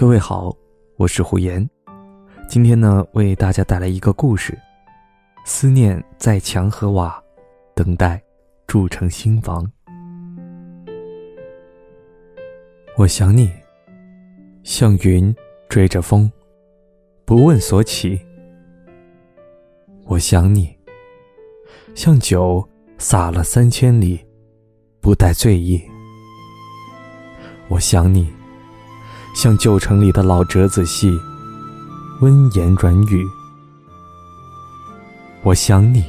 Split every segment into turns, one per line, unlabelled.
各位好，我是胡言。今天呢，为大家带来一个故事：思念在墙和瓦，等待筑成新房。我想你，像云追着风，不问所起。我想你，像酒洒了三千里，不带醉意。我想你。像旧城里的老折子戏，温言软语。我想你，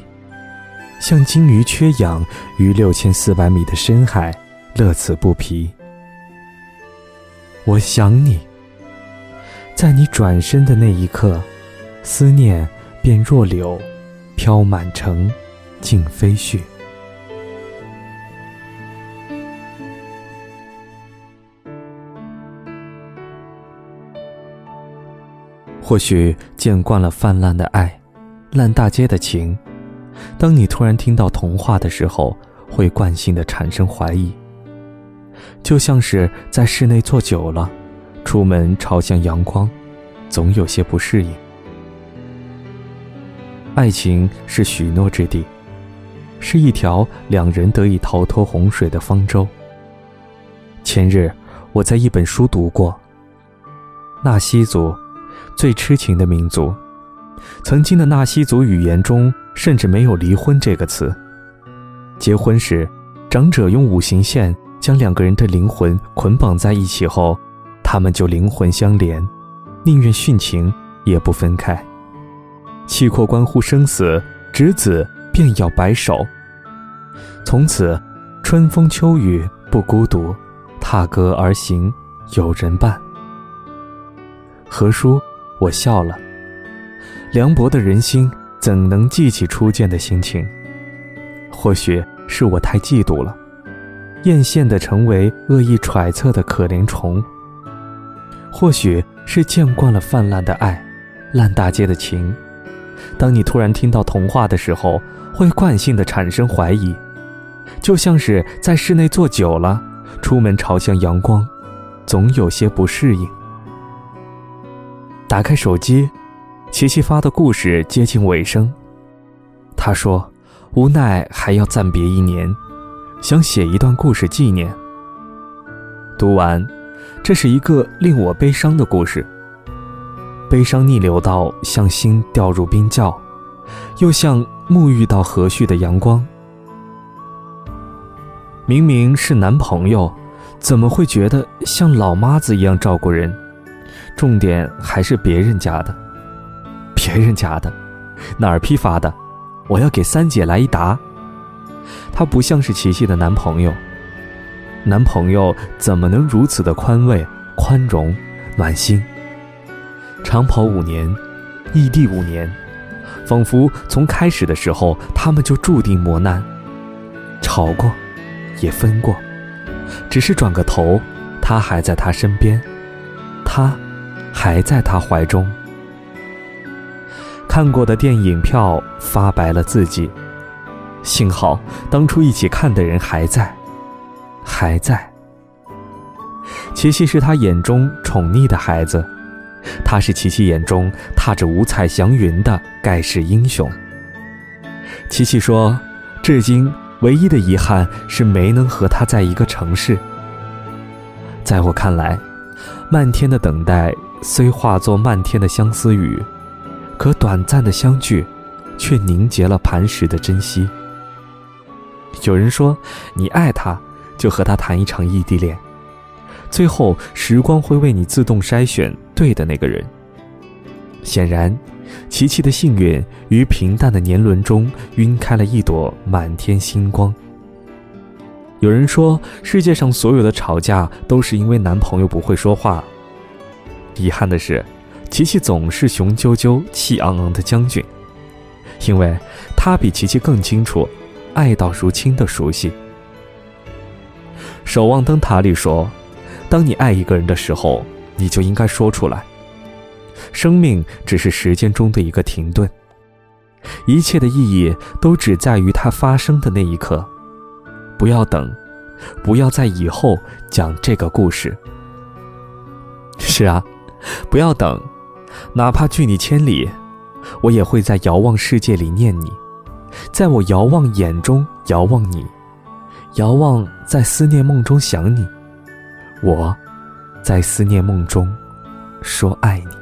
像鲸鱼缺氧于六千四百米的深海，乐此不疲。我想你，在你转身的那一刻，思念便若柳，飘满城，尽飞絮。或许见惯了泛滥的爱，烂大街的情，当你突然听到童话的时候，会惯性的产生怀疑。就像是在室内坐久了，出门朝向阳光，总有些不适应。爱情是许诺之地，是一条两人得以逃脱洪水的方舟。前日我在一本书读过，纳西族。最痴情的民族，曾经的纳西族语言中甚至没有“离婚”这个词。结婚时，长者用五行线将两个人的灵魂捆绑在一起后，他们就灵魂相连，宁愿殉情也不分开。契阔关乎生死，执子便要白首。从此，春风秋雨不孤独，踏歌而行有人伴。何叔。我笑了。凉薄的人心怎能记起初见的心情？或许是我太嫉妒了，艳羡的成为恶意揣测的可怜虫。或许是见惯了泛滥的爱，烂大街的情。当你突然听到童话的时候，会惯性的产生怀疑，就像是在室内坐久了，出门朝向阳光，总有些不适应。打开手机，琪琪发的故事接近尾声。他说：“无奈还要暂别一年，想写一段故事纪念。”读完，这是一个令我悲伤的故事。悲伤逆流到像心掉入冰窖，又像沐浴到和煦的阳光。明明是男朋友，怎么会觉得像老妈子一样照顾人？重点还是别人家的，别人家的，哪儿批发的？我要给三姐来一打。他不像是琪琪的男朋友，男朋友怎么能如此的宽慰、宽容、暖心？长跑五年，异地五年，仿佛从开始的时候他们就注定磨难，吵过，也分过，只是转个头，他还在他身边，他。还在他怀中。看过的电影票发白了自己，幸好当初一起看的人还在，还在。琪琪是他眼中宠溺的孩子，他是琪琪眼中踏着五彩祥云的盖世英雄。琪琪说，至今唯一的遗憾是没能和他在一个城市。在我看来，漫天的等待。虽化作漫天的相思雨，可短暂的相聚，却凝结了磐石的珍惜。有人说，你爱他，就和他谈一场异地恋，最后时光会为你自动筛选对的那个人。显然，琪琪的幸运于平淡的年轮中晕开了一朵满天星光。有人说，世界上所有的吵架都是因为男朋友不会说话。遗憾的是，琪琪总是雄赳赳、气昂昂的将军，因为他比琪琪更清楚，爱到如亲的熟悉。《守望灯塔》里说：“当你爱一个人的时候，你就应该说出来。生命只是时间中的一个停顿，一切的意义都只在于它发生的那一刻。不要等，不要在以后讲这个故事。”是啊。
不要等，哪怕距你千里，我也会在遥望世界里念你，在我遥望眼中遥望你，遥望在思念梦中想你，我，在思念梦中说爱你。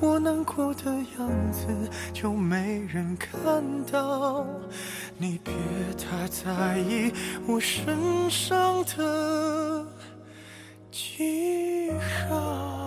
我难过的样子就没人看到。你别太在意我身上的记号。